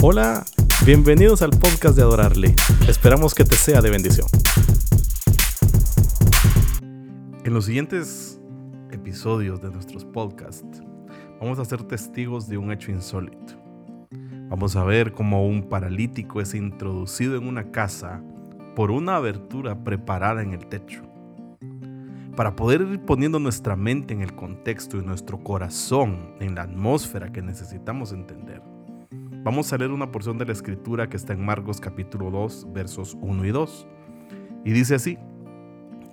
Hola, bienvenidos al podcast de Adorarle. Esperamos que te sea de bendición. En los siguientes episodios de nuestros podcasts vamos a ser testigos de un hecho insólito. Vamos a ver cómo un paralítico es introducido en una casa por una abertura preparada en el techo. Para poder ir poniendo nuestra mente en el contexto y nuestro corazón en la atmósfera que necesitamos entender, Vamos a leer una porción de la escritura que está en Marcos capítulo 2, versos 1 y 2. Y dice así,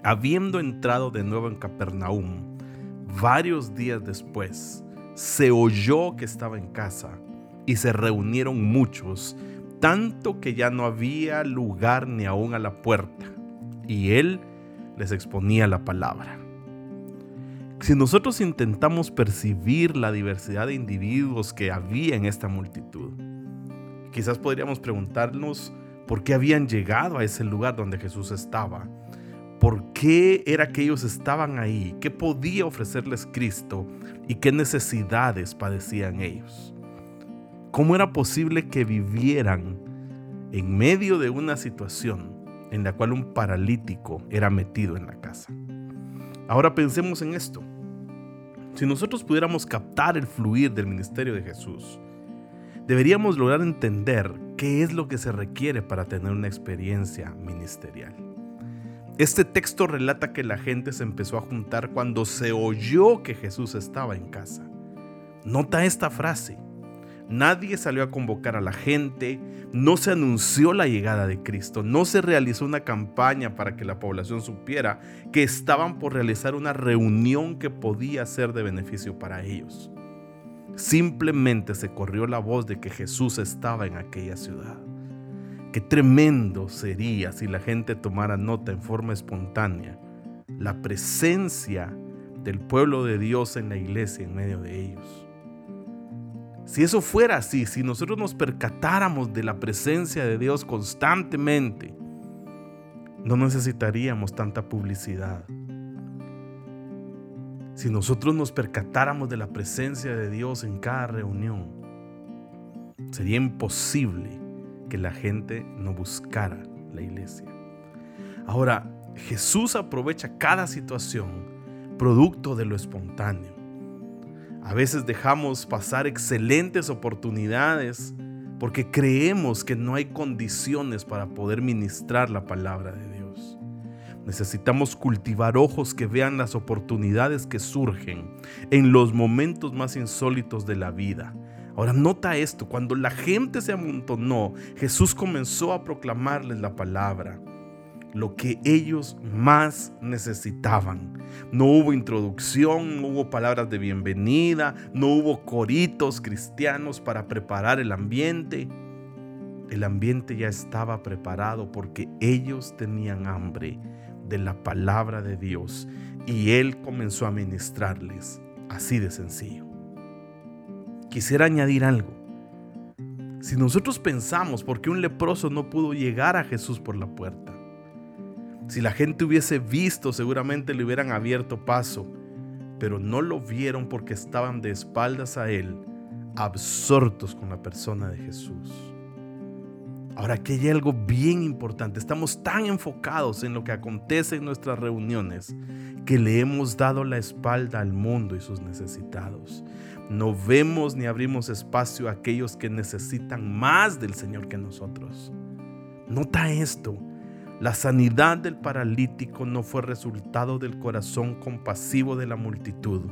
habiendo entrado de nuevo en Capernaum, varios días después, se oyó que estaba en casa y se reunieron muchos, tanto que ya no había lugar ni aún a la puerta, y él les exponía la palabra. Si nosotros intentamos percibir la diversidad de individuos que había en esta multitud, quizás podríamos preguntarnos por qué habían llegado a ese lugar donde Jesús estaba. ¿Por qué era que ellos estaban ahí? ¿Qué podía ofrecerles Cristo? ¿Y qué necesidades padecían ellos? ¿Cómo era posible que vivieran en medio de una situación en la cual un paralítico era metido en la casa? Ahora pensemos en esto. Si nosotros pudiéramos captar el fluir del ministerio de Jesús, deberíamos lograr entender qué es lo que se requiere para tener una experiencia ministerial. Este texto relata que la gente se empezó a juntar cuando se oyó que Jesús estaba en casa. Nota esta frase. Nadie salió a convocar a la gente, no se anunció la llegada de Cristo, no se realizó una campaña para que la población supiera que estaban por realizar una reunión que podía ser de beneficio para ellos. Simplemente se corrió la voz de que Jesús estaba en aquella ciudad. Qué tremendo sería si la gente tomara nota en forma espontánea la presencia del pueblo de Dios en la iglesia en medio de ellos. Si eso fuera así, si nosotros nos percatáramos de la presencia de Dios constantemente, no necesitaríamos tanta publicidad. Si nosotros nos percatáramos de la presencia de Dios en cada reunión, sería imposible que la gente no buscara la iglesia. Ahora, Jesús aprovecha cada situación producto de lo espontáneo. A veces dejamos pasar excelentes oportunidades porque creemos que no hay condiciones para poder ministrar la palabra de Dios. Necesitamos cultivar ojos que vean las oportunidades que surgen en los momentos más insólitos de la vida. Ahora nota esto, cuando la gente se amontonó, Jesús comenzó a proclamarles la palabra lo que ellos más necesitaban. No hubo introducción, no hubo palabras de bienvenida, no hubo coritos cristianos para preparar el ambiente. El ambiente ya estaba preparado porque ellos tenían hambre de la palabra de Dios y Él comenzó a ministrarles así de sencillo. Quisiera añadir algo. Si nosotros pensamos por qué un leproso no pudo llegar a Jesús por la puerta, si la gente hubiese visto, seguramente le hubieran abierto paso, pero no lo vieron porque estaban de espaldas a Él, absortos con la persona de Jesús. Ahora aquí hay algo bien importante. Estamos tan enfocados en lo que acontece en nuestras reuniones que le hemos dado la espalda al mundo y sus necesitados. No vemos ni abrimos espacio a aquellos que necesitan más del Señor que nosotros. Nota esto. La sanidad del paralítico no fue resultado del corazón compasivo de la multitud,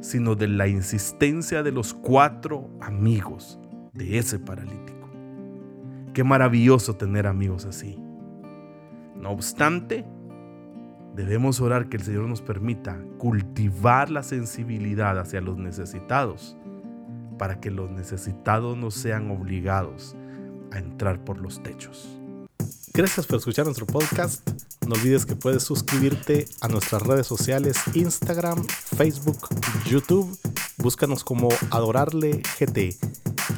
sino de la insistencia de los cuatro amigos de ese paralítico. Qué maravilloso tener amigos así. No obstante, debemos orar que el Señor nos permita cultivar la sensibilidad hacia los necesitados, para que los necesitados no sean obligados a entrar por los techos. Gracias por escuchar nuestro podcast. No olvides que puedes suscribirte a nuestras redes sociales Instagram, Facebook, YouTube. Búscanos como Adorarle GT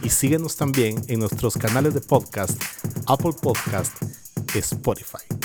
y síguenos también en nuestros canales de podcast, Apple Podcast, Spotify.